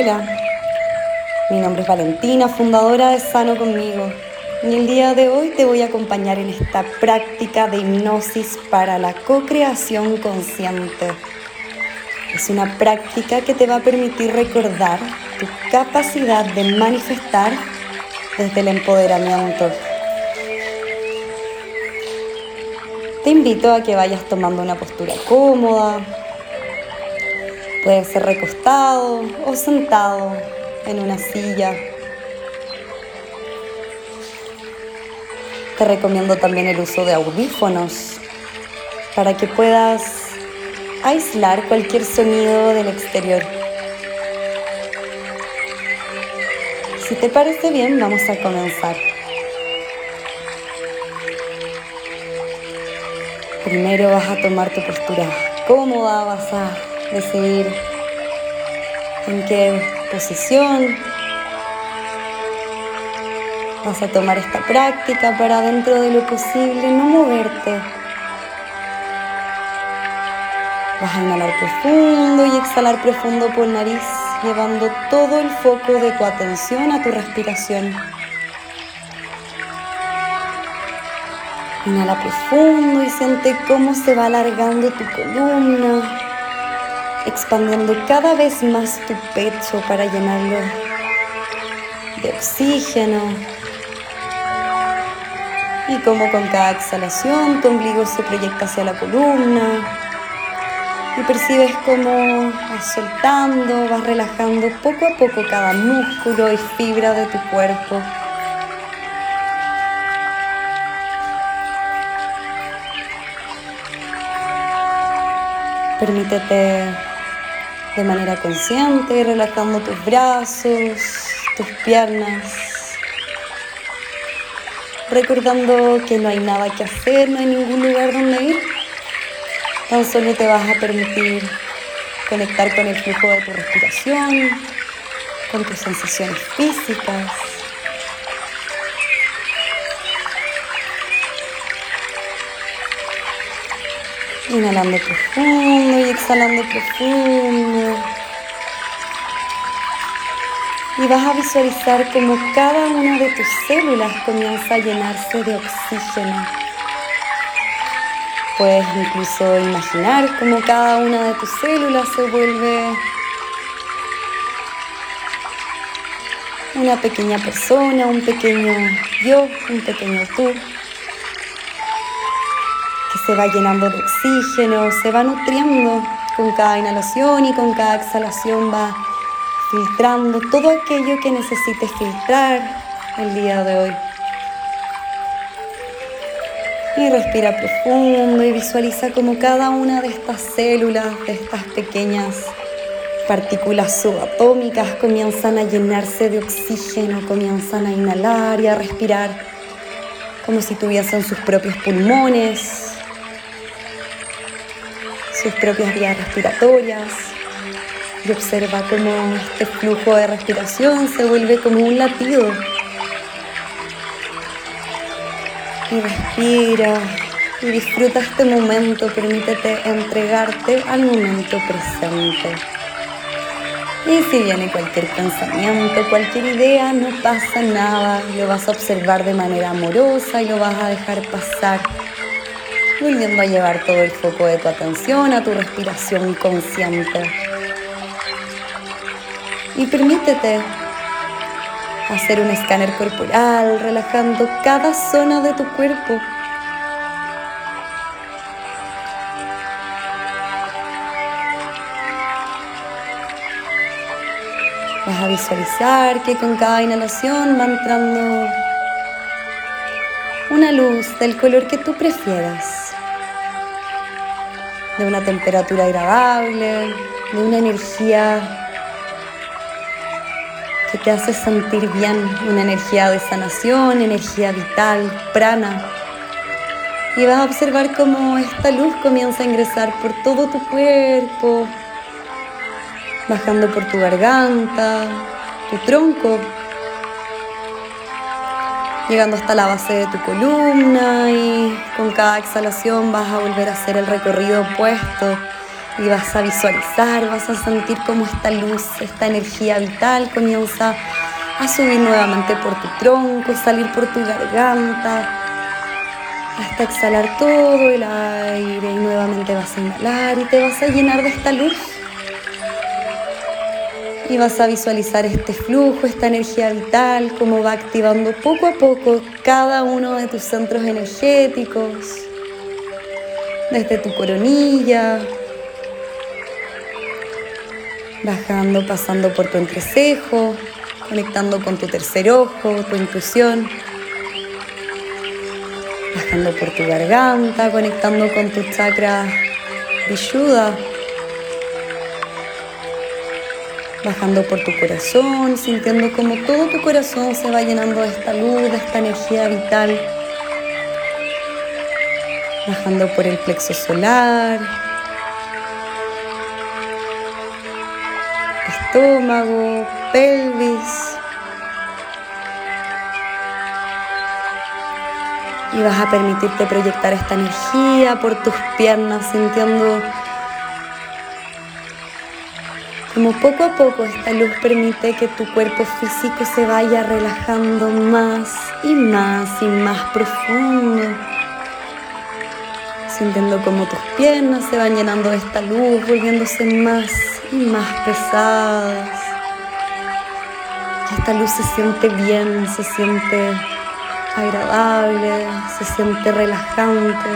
Hola, mi nombre es Valentina, fundadora de Sano conmigo. Y el día de hoy te voy a acompañar en esta práctica de hipnosis para la co-creación consciente. Es una práctica que te va a permitir recordar tu capacidad de manifestar desde el empoderamiento. Te invito a que vayas tomando una postura cómoda. Puede ser recostado o sentado en una silla. Te recomiendo también el uso de audífonos para que puedas aislar cualquier sonido del exterior. Si te parece bien, vamos a comenzar. Primero vas a tomar tu postura cómoda, vas a decidir en qué posición vas a tomar esta práctica para dentro de lo posible no moverte. Vas a inhalar profundo y exhalar profundo por nariz, llevando todo el foco de tu atención a tu respiración. Inhala profundo y siente cómo se va alargando tu columna, expandiendo cada vez más tu pecho para llenarlo de oxígeno. Y como con cada exhalación tu ombligo se proyecta hacia la columna y percibes cómo vas soltando, vas relajando poco a poco cada músculo y fibra de tu cuerpo. Permítete de manera consciente, relajando tus brazos, tus piernas, recordando que no hay nada que hacer, no hay ningún lugar donde ir. Tan solo te vas a permitir conectar con el flujo de tu respiración, con tus sensaciones físicas. Inhalando profundo y exhalando profundo. Y vas a visualizar como cada una de tus células comienza a llenarse de oxígeno. Puedes incluso imaginar como cada una de tus células se vuelve una pequeña persona, un pequeño yo, un pequeño tú se va llenando de oxígeno, se va nutriendo con cada inhalación y con cada exhalación va filtrando todo aquello que necesites filtrar el día de hoy. Y respira profundo y visualiza como cada una de estas células, de estas pequeñas partículas subatómicas comienzan a llenarse de oxígeno, comienzan a inhalar y a respirar como si tuviesen sus propios pulmones, sus propias vías respiratorias y observa cómo este flujo de respiración se vuelve como un latido. Y respira y disfruta este momento, permítete entregarte al momento presente. Y si viene cualquier pensamiento, cualquier idea, no pasa nada, lo vas a observar de manera amorosa y lo vas a dejar pasar volviendo a llevar todo el foco de tu atención a tu respiración consciente. Y permítete hacer un escáner corporal, relajando cada zona de tu cuerpo. Vas a visualizar que con cada inhalación va entrando una luz del color que tú prefieras de una temperatura agradable, de una energía que te hace sentir bien, una energía de sanación, energía vital, prana. Y vas a observar cómo esta luz comienza a ingresar por todo tu cuerpo, bajando por tu garganta, tu tronco, llegando hasta la base de tu columna y con cada exhalación vas a volver a hacer el recorrido opuesto y vas a visualizar, vas a sentir cómo esta luz, esta energía vital comienza a subir nuevamente por tu tronco, salir por tu garganta, hasta exhalar todo el aire y nuevamente vas a inhalar y te vas a llenar de esta luz. Y vas a visualizar este flujo, esta energía vital, cómo va activando poco a poco cada uno de tus centros energéticos, desde tu coronilla, bajando, pasando por tu entrecejo, conectando con tu tercer ojo, tu intuición, bajando por tu garganta, conectando con tu chakra Vishuddha, bajando por tu corazón, sintiendo como todo tu corazón se va llenando de esta luz, de esta energía vital, bajando por el plexo solar, estómago, pelvis. Y vas a permitirte proyectar esta energía por tus piernas, sintiendo como poco a poco esta luz permite que tu cuerpo físico se vaya relajando más y más y más profundo. Sintiendo como tus piernas se van llenando de esta luz, volviéndose más y más pesadas. Esta luz se siente bien, se siente agradable, se siente relajante,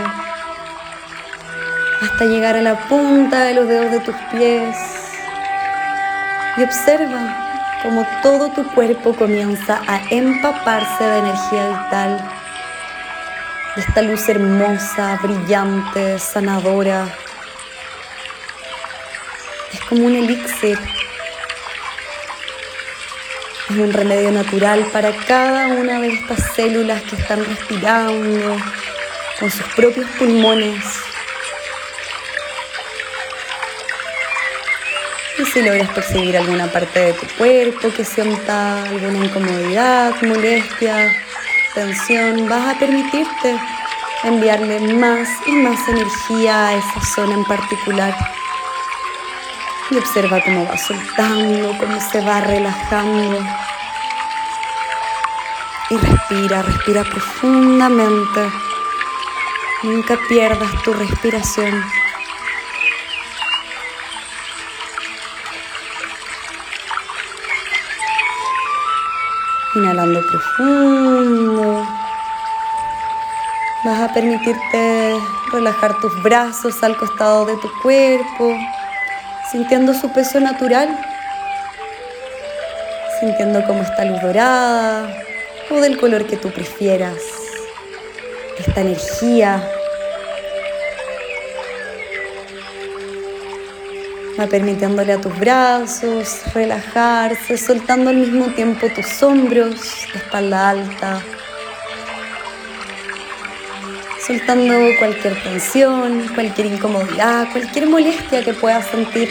hasta llegar a la punta de los dedos de tus pies. Y observa cómo todo tu cuerpo comienza a empaparse de energía vital, de esta luz hermosa, brillante, sanadora. Es como un elixir es un remedio natural para cada una de estas células que están respirando con sus propios pulmones. Y si logras percibir alguna parte de tu cuerpo que sienta alguna incomodidad, molestia, tensión, vas a permitirte enviarle más y más energía a esa zona en particular. Y observa cómo va soltando, cómo se va relajando. Y respira, respira profundamente. Nunca pierdas tu respiración. Profundo. Vas a permitirte relajar tus brazos al costado de tu cuerpo sintiendo su peso natural, sintiendo cómo está luz dorada o del color que tú prefieras, esta energía. Permitiéndole a tus brazos relajarse, soltando al mismo tiempo tus hombros, espalda alta, soltando cualquier tensión, cualquier incomodidad, cualquier molestia que puedas sentir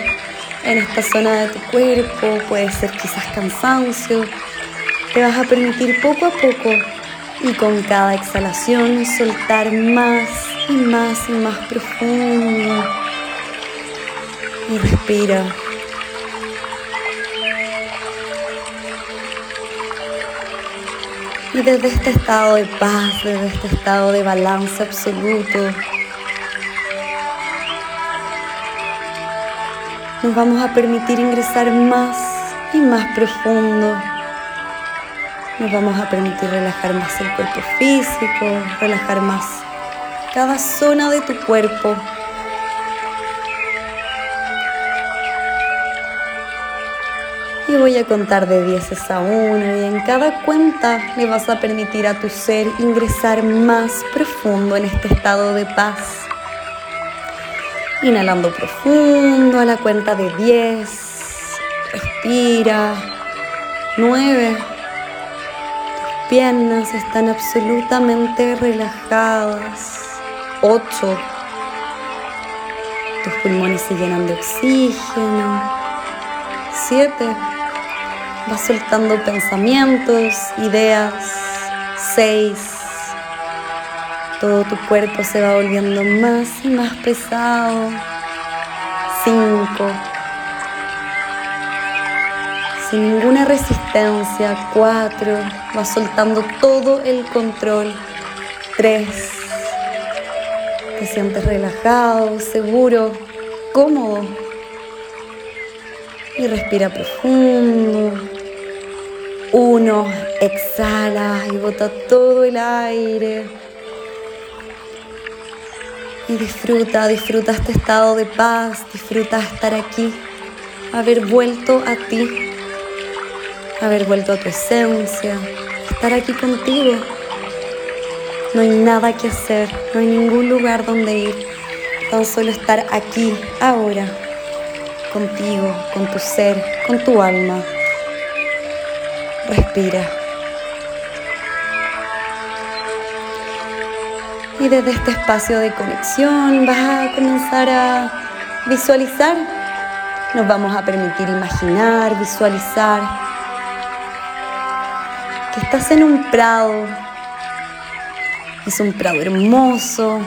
en esta zona de tu cuerpo, puede ser quizás cansancio. Te vas a permitir poco a poco y con cada exhalación soltar más y más y más profundo. Respira. Y desde este estado de paz, desde este estado de balance absoluto, nos vamos a permitir ingresar más y más profundo. Nos vamos a permitir relajar más el cuerpo físico, relajar más cada zona de tu cuerpo y voy a contar de 10 a 1 y en cada cuenta le vas a permitir a tu ser ingresar más profundo en este estado de paz. Inhalando profundo a la cuenta de 10. Respira. 9. Tus piernas están absolutamente relajadas. 8. Tus pulmones se llenan de oxígeno. 7 Vas soltando pensamientos, ideas. Seis. Todo tu cuerpo se va volviendo más y más pesado. 5, sin ninguna resistencia, 4, vas soltando todo el control, 3, te sientes relajado, seguro, cómodo y respira profundo. Uno, exhala y bota todo el aire. Y disfruta, disfruta este estado de paz, disfruta estar aquí, haber vuelto a ti, haber vuelto a tu esencia, estar aquí contigo. No hay nada que hacer, no hay ningún lugar donde ir, tan solo estar aquí, ahora, contigo, con tu ser, con tu alma. Respira. Y desde este espacio de conexión vas a comenzar a visualizar. Nos vamos a permitir imaginar, visualizar que estás en un prado. Es un prado hermoso.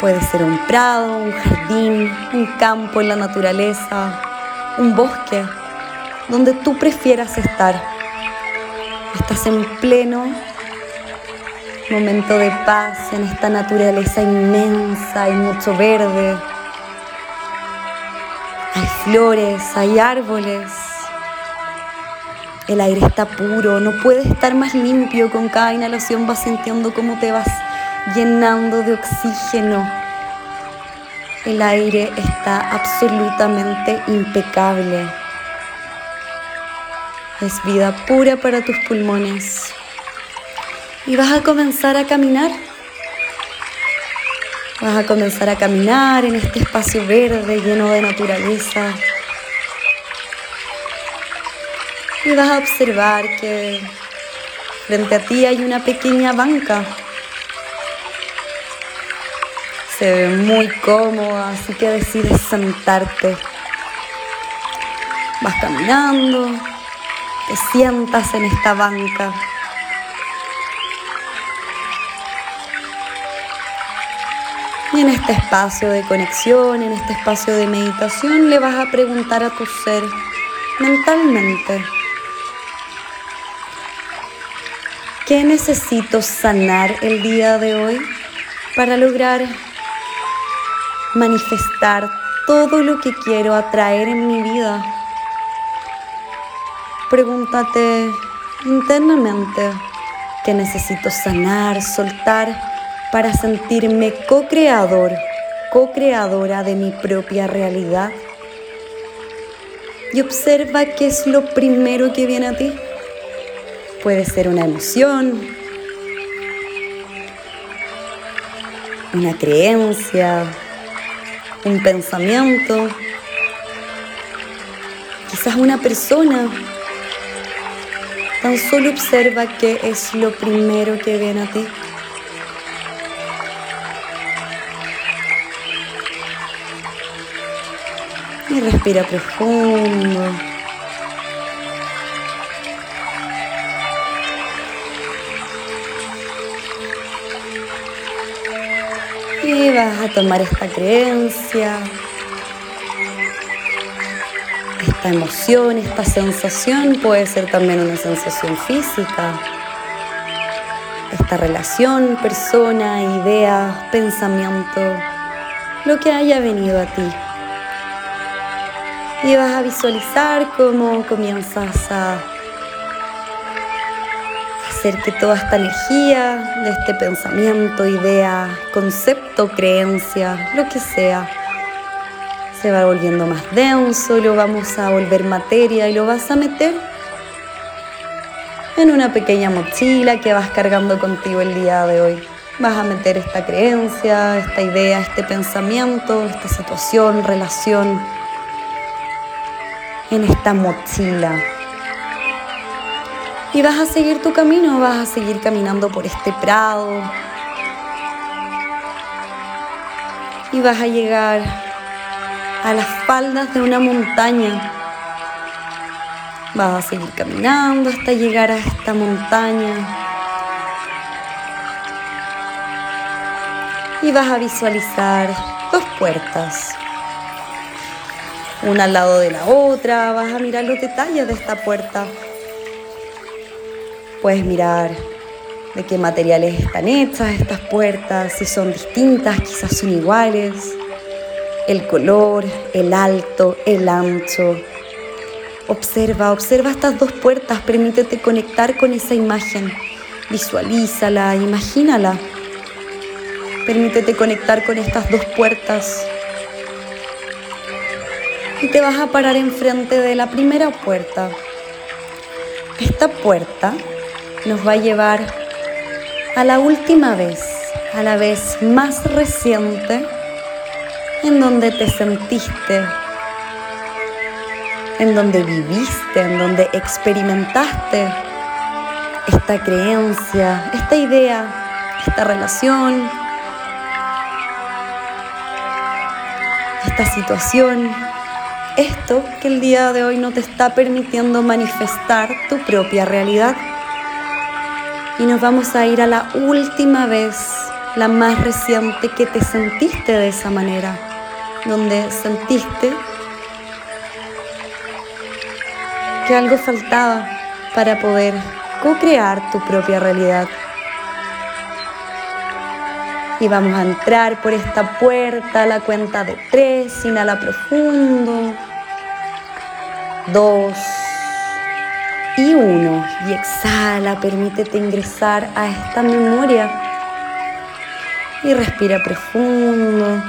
Puede ser un prado, un jardín, un campo en la naturaleza, un bosque donde tú prefieras estar. Estás en pleno momento de paz en esta naturaleza inmensa, hay mucho verde, hay flores, hay árboles, el aire está puro, no puedes estar más limpio, con cada inhalación vas sintiendo cómo te vas llenando de oxígeno. El aire está absolutamente impecable. Es vida pura para tus pulmones. Y vas a comenzar a caminar. Vas a comenzar a caminar en este espacio verde lleno de naturaleza. Y vas a observar que frente a ti hay una pequeña banca. Se ve muy cómoda, así que decides sentarte. Vas caminando, te sientas en esta banca. Y en este espacio de conexión, en este espacio de meditación, le vas a preguntar a tu ser mentalmente, ¿qué necesito sanar el día de hoy para lograr manifestar todo lo que quiero atraer en mi vida? Pregúntate internamente qué necesito sanar, soltar para sentirme co-creador, co-creadora de mi propia realidad. Y observa qué es lo primero que viene a ti. Puede ser una emoción, una creencia, un pensamiento, quizás una persona Tan solo observa qué es lo primero que viene a ti. Y respira profundo. Vas a tomar esta creencia esta emoción, esta sensación puede ser también una sensación física. Esta relación, persona, idea, pensamiento, lo que haya venido a ti. Y vas a visualizar cómo comienzas a hacer que toda esta energía de este pensamiento, idea, concepto, creencia, lo que sea, se va volviendo más denso, lo vamos a volver materia y lo vas a meter en una pequeña mochila que vas cargando contigo el día de hoy. Vas a meter esta creencia, esta idea, este pensamiento, esta situación, relación en esta mochila. Y vas a seguir tu camino, vas a seguir caminando por este prado. Y vas a llegar a las faldas de una montaña. Vas a seguir caminando hasta llegar a esta montaña. Y vas a visualizar dos puertas. una al lado de la otra, vas a mirar los detalles de esta puerta. Puedes mirar de qué materiales están hechas estas puertas, si son distintas, quizás son iguales, el color, el alto, el ancho. Observa, observa estas dos puertas, permítete conectar con esa imagen, visualízala, imagínala. Permítete conectar con estas dos puertas y te vas a parar enfrente de la primera puerta. Esta puerta nos va a llevar a la última vez, a la vez más reciente en donde te sentiste, en donde viviste, en donde experimentaste esta creencia, esta idea, esta relación, esta situación esto que el día de hoy no te está permitiendo manifestar tu propia realidad. Y nos vamos a ir a la última vez, la más reciente que te sentiste de esa manera, donde sentiste que algo faltaba para poder co-crear tu propia realidad. Y vamos a entrar por esta puerta a la cuenta de tres, inhala profundo dos y uno. Y exhala, permítete ingresar a esta memoria. Y respira profundo.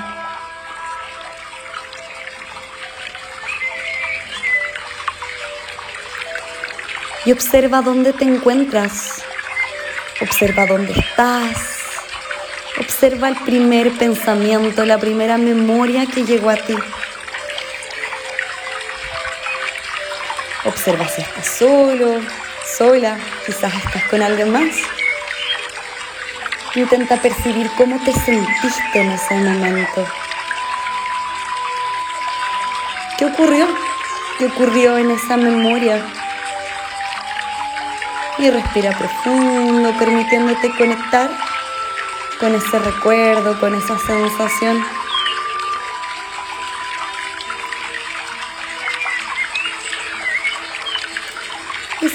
Y observa dónde te encuentras. Observa dónde estás. Observa el primer pensamiento, la primera memoria que llegó a ti. Observa si estás solo, sola, quizás estás con alguien más. Intenta percibir cómo te sentiste en ese momento. ¿Qué ocurrió? ¿Qué ocurrió en esa memoria? Y respira profundo, permitiéndote conectar con ese recuerdo, con esa sensación.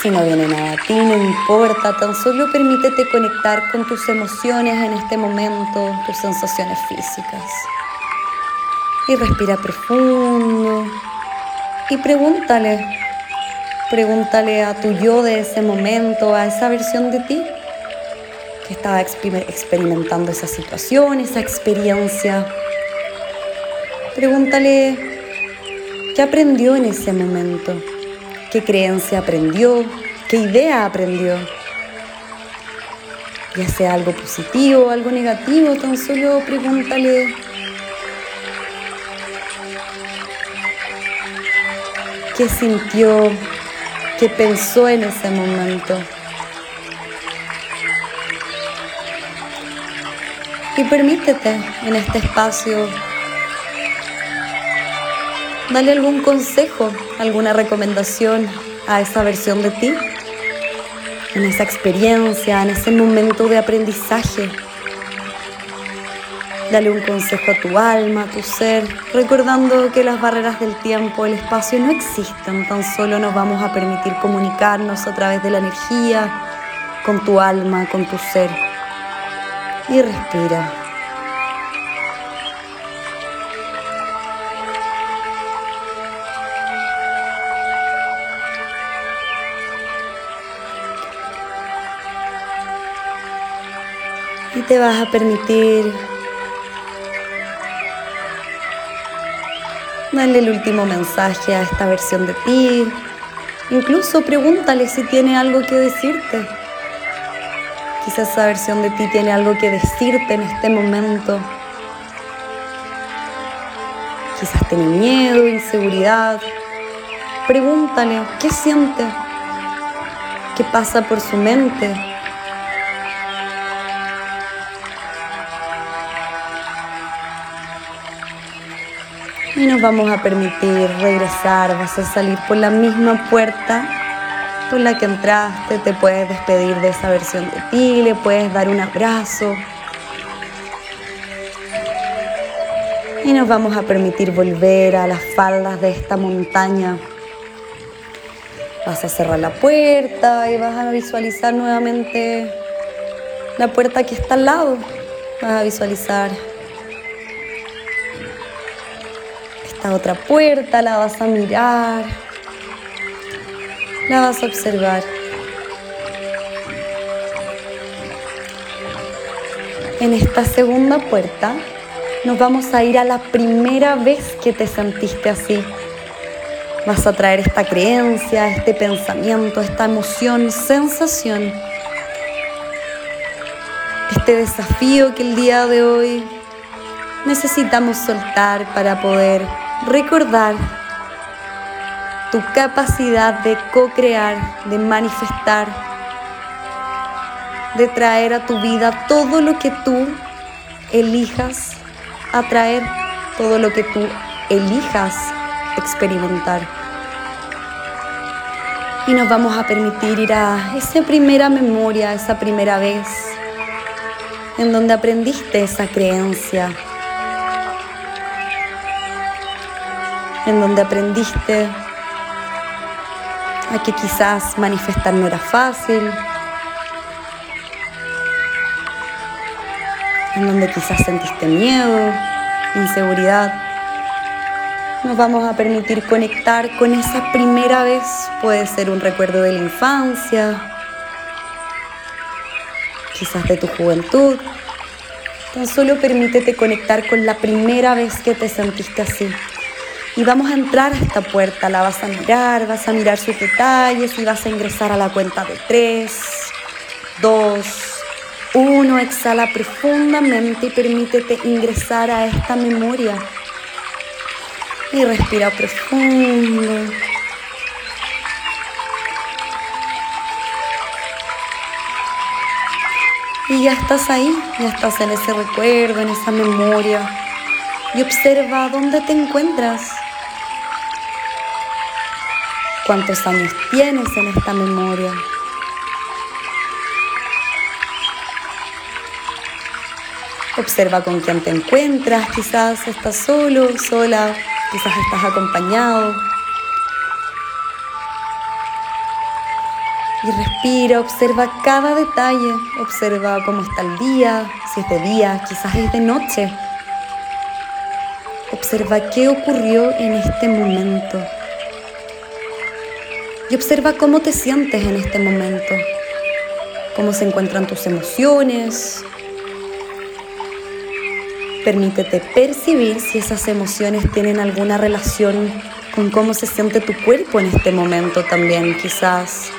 Si no viene nada a ti, no importa, tan solo permítete conectar con tus emociones en este momento, tus sensaciones físicas. Y respira profundo y pregúntale, pregúntale a tu yo de ese momento, a esa versión de ti que estaba experimentando esa situación, esa experiencia. Pregúntale qué aprendió en ese momento qué creencia aprendió, qué idea aprendió. Ya sea algo positivo, algo negativo, tan solo pregúntale qué sintió, qué pensó en ese momento. Y permítete en este espacio Dale algún consejo, alguna recomendación a esa versión de ti, en esa experiencia, en ese momento de aprendizaje. Dale un consejo a tu alma, a tu ser, recordando que las barreras del tiempo, el espacio no existen, tan solo nos vamos a permitir comunicarnos a través de la energía, con tu alma, con tu ser. Y respira. Te vas a permitir darle el último mensaje a esta versión de ti. Incluso pregúntale si tiene algo que decirte. Quizás esa versión de ti tiene algo que decirte en este momento. Quizás tiene miedo, inseguridad. Pregúntale qué siente, qué pasa por su mente. Y nos vamos a permitir regresar. Vas a salir por la misma puerta por la que entraste. Te puedes despedir de esa versión de ti, le puedes dar un abrazo. Y nos vamos a permitir volver a las faldas de esta montaña. Vas a cerrar la puerta y vas a visualizar nuevamente la puerta que está al lado. Vas a visualizar esta otra puerta, la vas a mirar, la vas a observar. En esta segunda puerta nos vamos a ir a la primera vez que te sentiste así. Vas a traer esta creencia, este pensamiento, esta emoción, sensación, este desafío que el día de hoy necesitamos soltar para poder recordar tu capacidad de co-crear, de manifestar, de traer a tu vida todo lo que tú elijas atraer, todo lo que tú elijas experimentar. Y nos vamos a permitir ir a esa primera memoria, esa primera vez, en donde aprendiste esa creencia, en donde aprendiste a que quizás manifestar no era fácil, en donde quizás sentiste miedo, inseguridad nos vamos a permitir conectar con esa primera vez. Puede ser un recuerdo de la infancia, quizás de tu juventud. Tan solo permítete conectar con la primera vez que te sentiste así. Y vamos a entrar a esta puerta, la vas a mirar, vas a mirar sus detalles y vas a ingresar a la cuenta de tres, dos, uno. Exhala profundamente y permítete ingresar a esta memoria y respira profundo. Y ya estás ahí, ya estás en ese recuerdo, en esa memoria. Y observa dónde te encuentras. ¿Cuántos años tienes en esta memoria? Observa con quién te encuentras, quizás estás solo, sola, quizás estás acompañado. Y respira, observa cada detalle, observa cómo está el día, si es de día, quizás es de noche. Observa qué ocurrió en este momento. Y observa cómo te sientes en este momento, cómo se encuentran tus emociones, Permítete percibir si esas emociones tienen alguna relación con cómo se siente tu cuerpo en este momento también. Quizás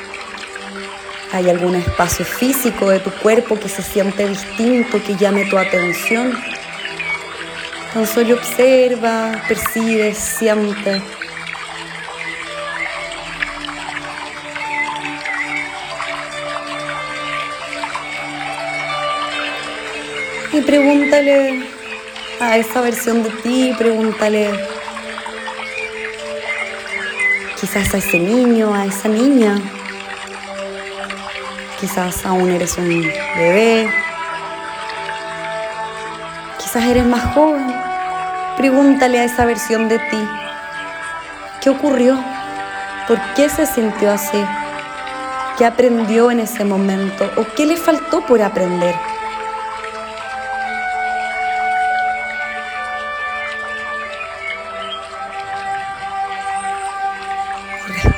hay algún espacio físico de tu cuerpo que se siente distinto, que llame tu atención. Tan solo observa, percibe, siente. Y pregúntale a esa versión de ti, pregúntale quizás a ese niño, a esa niña, quizás aún eres un bebé, quizás eres más joven, pregúntale a esa versión de ti, ¿qué ocurrió? ¿Por qué se sintió así? ¿Qué aprendió en ese momento? ¿O qué le faltó por aprender?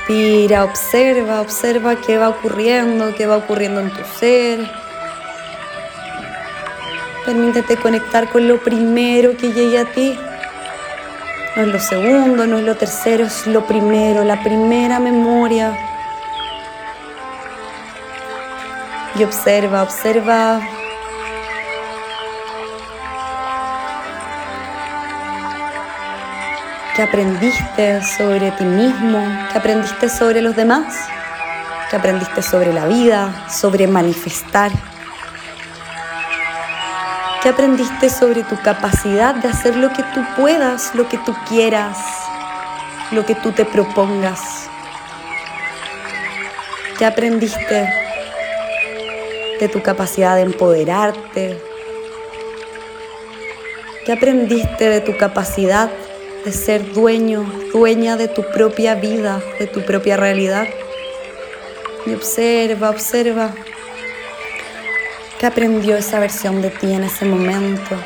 Respira, observa, observa qué va ocurriendo, qué va ocurriendo en tu ser. Permítete conectar con lo primero que llegue a ti. No es lo segundo, no es lo tercero, es lo primero, la primera memoria. Y observa, observa ¿Qué aprendiste sobre ti mismo? ¿Qué aprendiste sobre los demás? ¿Qué aprendiste sobre la vida? Sobre manifestar. ¿Qué aprendiste sobre tu capacidad de hacer lo que tú puedas, lo que tú quieras, lo que tú te propongas? ¿Qué aprendiste de tu capacidad de empoderarte, ¿Qué aprendiste de tu capacidad de ser dueño, dueña de tu propia vida, de tu propia realidad? Y observa, observa. ¿Qué aprendió esa versión de ti en ese momento?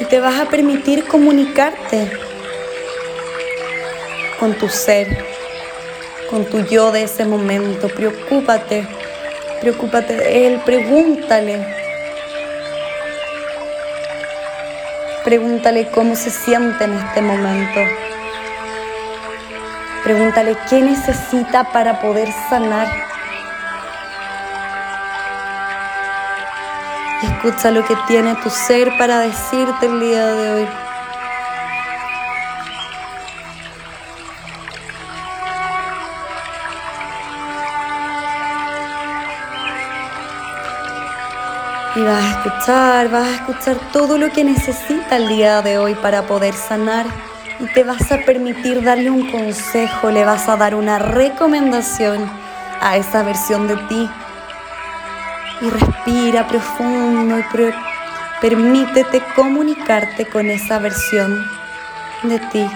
Y te vas a permitir comunicarte con tu ser, con tu yo de ese momento. Preocúpate, preocúpate de él, pregúntale. Pregúntale cómo se siente en este momento. Pregúntale qué necesita para poder sanar. Escucha lo que tiene tu ser para decirte el día de hoy. Y vas a escuchar, vas a escuchar todo lo que necesita el día de hoy para poder sanar y te vas a permitir darle un consejo, le vas a dar una recomendación a esa versión de ti. Y respira profundo y permítete comunicarte con esa versión de ti.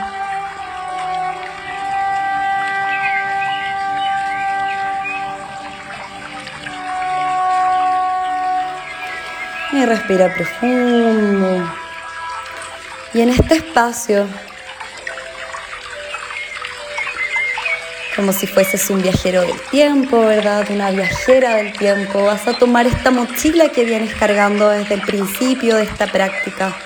Y respira profundo. Y en este espacio como si fueses un viajero del tiempo, ¿verdad? Una viajera del tiempo. Vas a tomar esta mochila que vienes cargando desde el principio de esta práctica.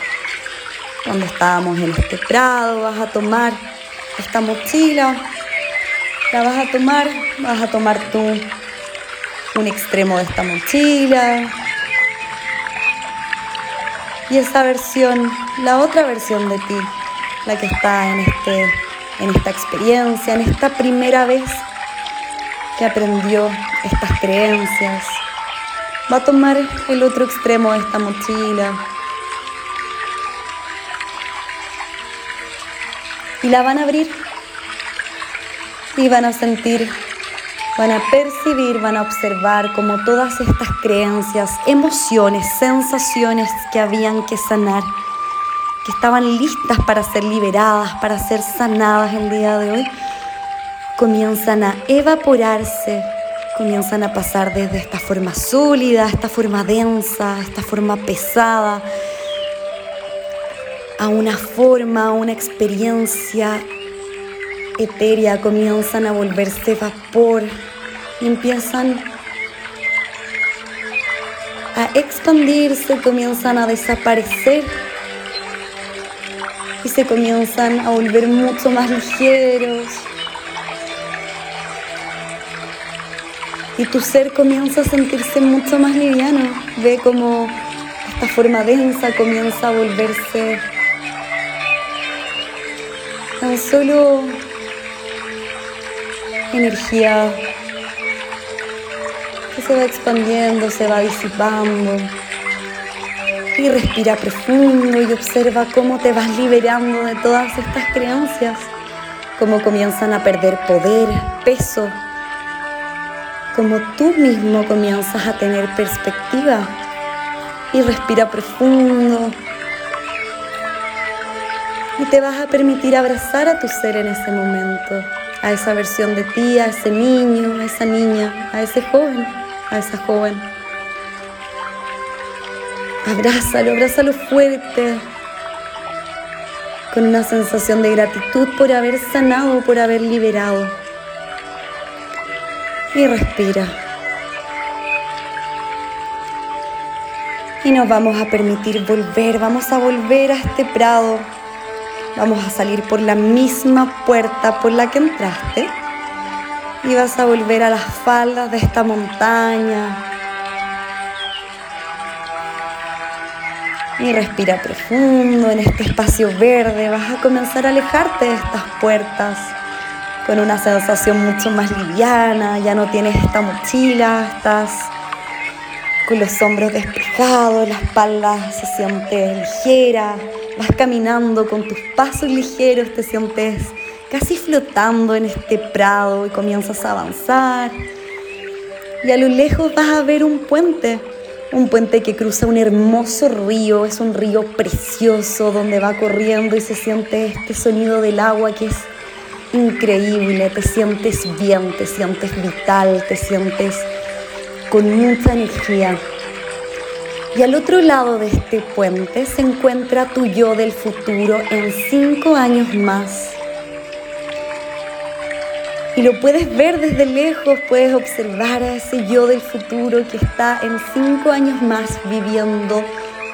Cuando estábamos en este prado, vas a tomar esta mochila, la vas a tomar, vas a tomar tú un extremo de esta mochila. Y esa versión, la otra versión de ti, la que está en este en esta experiencia, en esta primera vez que aprendió estas creencias. Va a tomar el otro extremo de esta mochila y la van a abrir y van a sentir, van a percibir, van a observar como todas estas creencias, emociones, sensaciones que habían que sanar que estaban listas para ser liberadas, para ser sanadas el día de hoy, comienzan a evaporarse, comienzan a pasar desde esta forma sólida, esta forma densa, esta forma pesada, a una forma, a una experiencia etérea, comienzan a volverse vapor empiezan a expandirse, comienzan a desaparecer y se comienzan a volver mucho más ligeros. Y tu ser comienza a sentirse mucho más liviano. Ve como esta forma densa comienza a volverse tan solo energía se va expandiendo, se va disipando. Y respira profundo y observa cómo te vas liberando de todas estas creencias, cómo comienzan a perder poder, peso, cómo tú mismo comienzas a tener perspectiva. Y respira profundo. Y te vas a permitir abrazar a tu ser en ese momento, a esa versión de ti, a ese niño, a esa niña, a ese joven, a esa joven. Abrázalo, abrázalo fuerte, con una sensación de gratitud por haber sanado, por haber liberado. Y respira. Y nos vamos a permitir volver, vamos a volver a este prado. Vamos a salir por la misma puerta por la que entraste. Y vas a volver a las faldas de esta montaña, Y respira profundo en este espacio verde. Vas a comenzar a alejarte de estas puertas con una sensación mucho más liviana. Ya no tienes esta mochila, estás con los hombros despejados, la espalda se siente ligera. Vas caminando con tus pasos ligeros, te sientes casi flotando en este prado y comienzas a avanzar. Y a lo lejos vas a ver un puente Un puente que cruza un hermoso río, es un río precioso donde va corriendo y se siente este sonido del agua que es increíble, te sientes bien, te sientes vital, te sientes con mucha energía. Y al otro lado de este puente se encuentra tu yo del futuro en cinco años más. Y lo puedes ver desde lejos, puedes observar a ese yo del futuro que está en cinco años más viviendo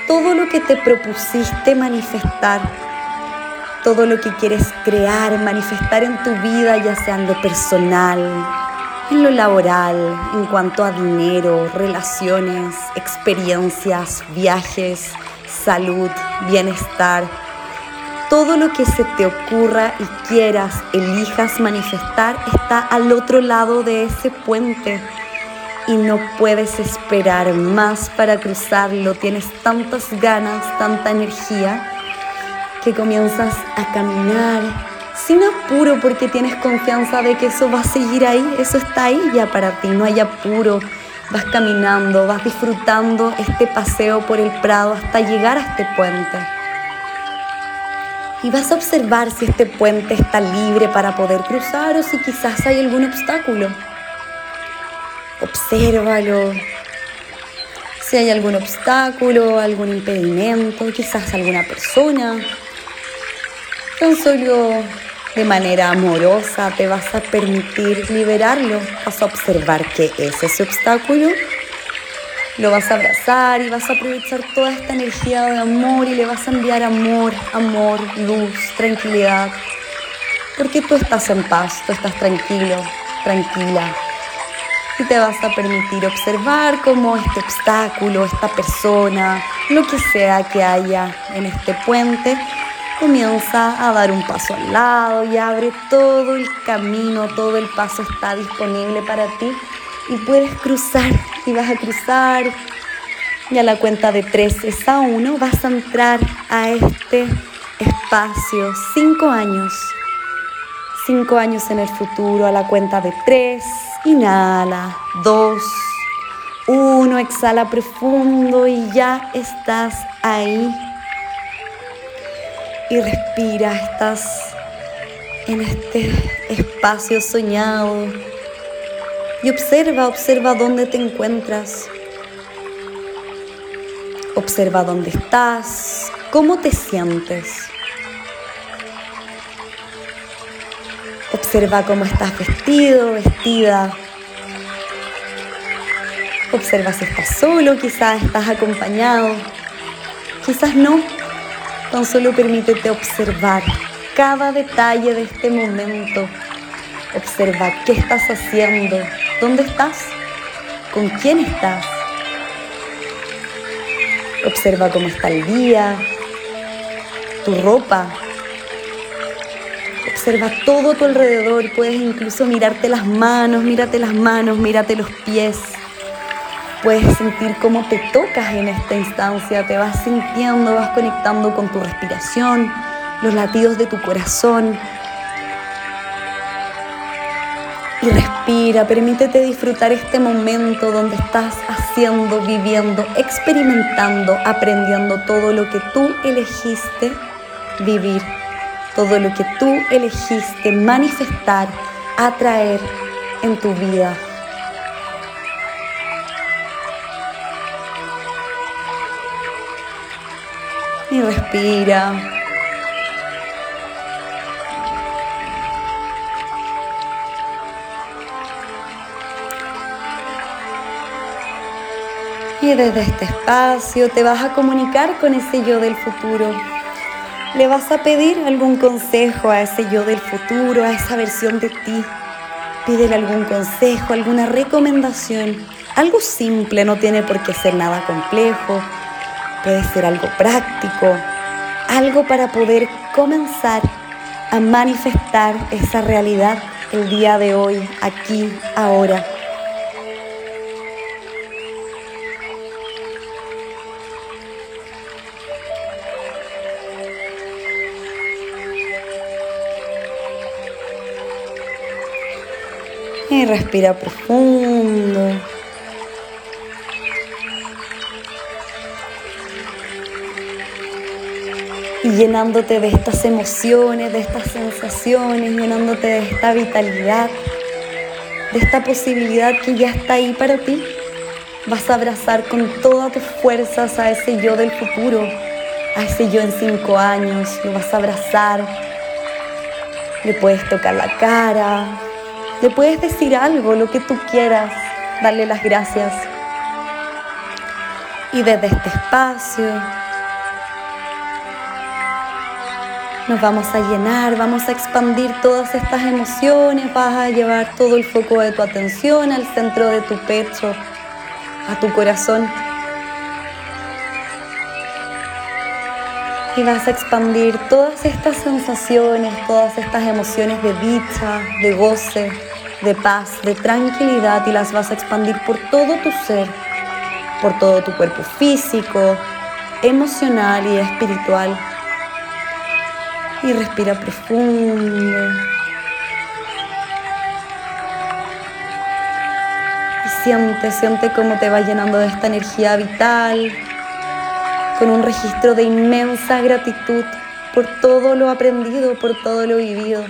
todo lo que te propusiste manifestar, todo lo que quieres crear, manifestar en tu vida, ya sea en lo personal, en lo laboral, en cuanto a dinero, relaciones, experiencias, viajes, salud, bienestar. Todo lo que se te ocurra y quieras, elijas manifestar, está al otro lado de ese puente y no puedes esperar más para cruzarlo. Tienes tantas ganas, tanta energía que comienzas a caminar sin apuro porque tienes confianza de que eso va a seguir ahí, eso está ahí ya para ti, no hay apuro. Vas caminando, vas disfrutando este paseo por el Prado hasta llegar a este puente. Y vas a observar si este puente está libre para poder cruzar o si quizás hay algún obstáculo. Obsérvalo. Si hay algún obstáculo, algún impedimento, quizás alguna persona. Tan solo de manera amorosa te vas a permitir liberarlo, vas a observar qué es ese obstáculo, lo vas a abrazar y vas a aprovechar toda esta energía de amor y le vas a enviar amor, amor, luz, tranquilidad, porque tú estás en paz, tú estás tranquilo, tranquila. Y te vas a permitir observar cómo este obstáculo, esta persona, lo que sea que haya en este puente, comienza a dar un paso al lado y abre todo el camino, todo el paso está disponible para ti y puedes cruzar y vas a cruzar. Y a la cuenta de tres es a uno vas a entrar a este espacio, cinco años, cinco años en el futuro a la cuenta de tres, inhala, dos, uno, exhala profundo y ya estás ahí. Y respira, estás en este espacio soñado y observa, observa dónde te encuentras. Observa dónde estás, cómo te sientes. Observa cómo estás vestido, vestida. Observa si estás solo, quizás estás acompañado, quizás no. Tan solo permítete observar cada detalle de este momento. Observa qué estás haciendo, dónde estás, con quién estás. Observa cómo está el día, tu ropa. Observa todo tu alrededor. Puedes incluso mirarte las manos, mírate las manos, mírate los pies. Puedes sentir cómo te tocas en esta instancia, te vas sintiendo, vas conectando con tu respiración, los latidos de tu corazón. Y respira, permítete disfrutar este momento donde estás haciendo, viviendo, experimentando, aprendiendo todo lo que tú elegiste vivir, todo lo que tú elegiste manifestar, atraer en tu vida. y respira. Desde este espacio te vas a comunicar con ese yo del futuro. Le vas a pedir algún consejo a ese yo del futuro, a esa versión de ti. Pídele algún consejo, alguna recomendación. Algo simple, no tiene por qué ser nada complejo puede ser algo práctico, algo para poder comenzar a manifestar esa realidad el día de hoy, aquí, ahora. Y respira profundo. Y llenándote de estas emociones, de estas sensaciones, llenándote de esta vitalidad, de esta posibilidad que ya está ahí para ti. Vas a abrazar con todas tus fuerzas a ese yo del futuro, a ese yo en cinco años. Lo vas a abrazar. Le puedes tocar la cara, le puedes decir algo, lo que tú quieras, darle las gracias. Y desde este espacio nos vamos a llenar, vamos a expandir todas estas emociones, vas a llevar todo el foco de tu atención al centro de tu pecho, a tu corazón. Y vas a expandir todas estas sensaciones, todas estas emociones de dicha, de goce, de paz, de tranquilidad y las vas a expandir por todo tu ser, por todo tu cuerpo físico, emocional y espiritual y respira profundo. Y siente, siente cómo te va llenando de esta energía vital, con un registro de inmensa gratitud por todo lo aprendido, por todo lo vivido,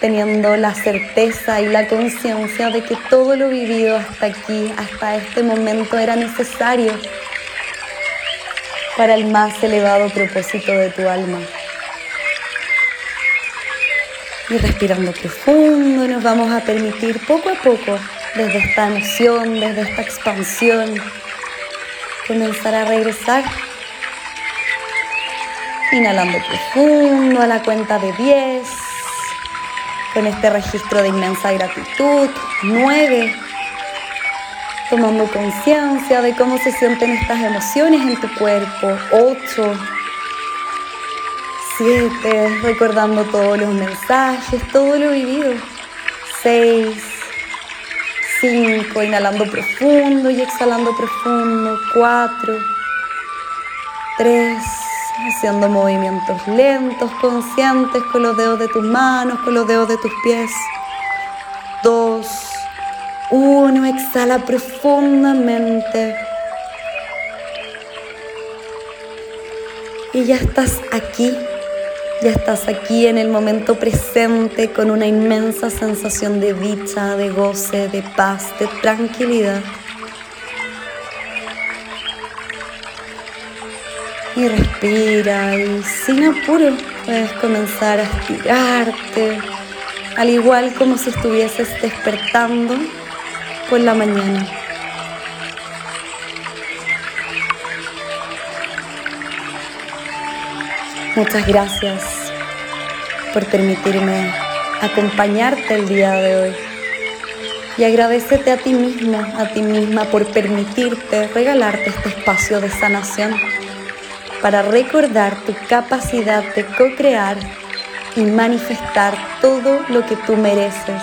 teniendo la certeza y la conciencia de que todo lo vivido hasta aquí, hasta este momento, era necesario para el más elevado propósito de tu alma. Y respirando profundo nos vamos a permitir poco a poco, desde esta emoción, desde esta expansión, comenzar a regresar. Inhalando profundo a la cuenta de 10, con este registro de inmensa gratitud. 9, tomando conciencia de cómo se sienten estas emociones en tu cuerpo. 8, Siete, recordando todos los mensajes, todo lo vivido. Seis, cinco, inhalando profundo y exhalando profundo. Cuatro, tres, haciendo movimientos lentos, conscientes con los dedos de tus manos, con los dedos de tus pies. Dos, uno, exhala profundamente. Y ya estás aquí ya estás aquí en el momento presente con una inmensa sensación de dicha, de goce, de paz, de tranquilidad. Y respira y sin apuro puedes comenzar a estirarte, al igual como si estuvieses despertando por la mañana. Muchas gracias por permitirme acompañarte el día de hoy. Y agradecete a ti misma, a ti misma por permitirte regalarte este espacio de sanación para recordar tu capacidad de co-crear y manifestar todo lo que tú mereces,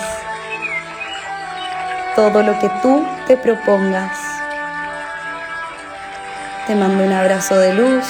todo lo que tú te propongas. Te mando un abrazo de luz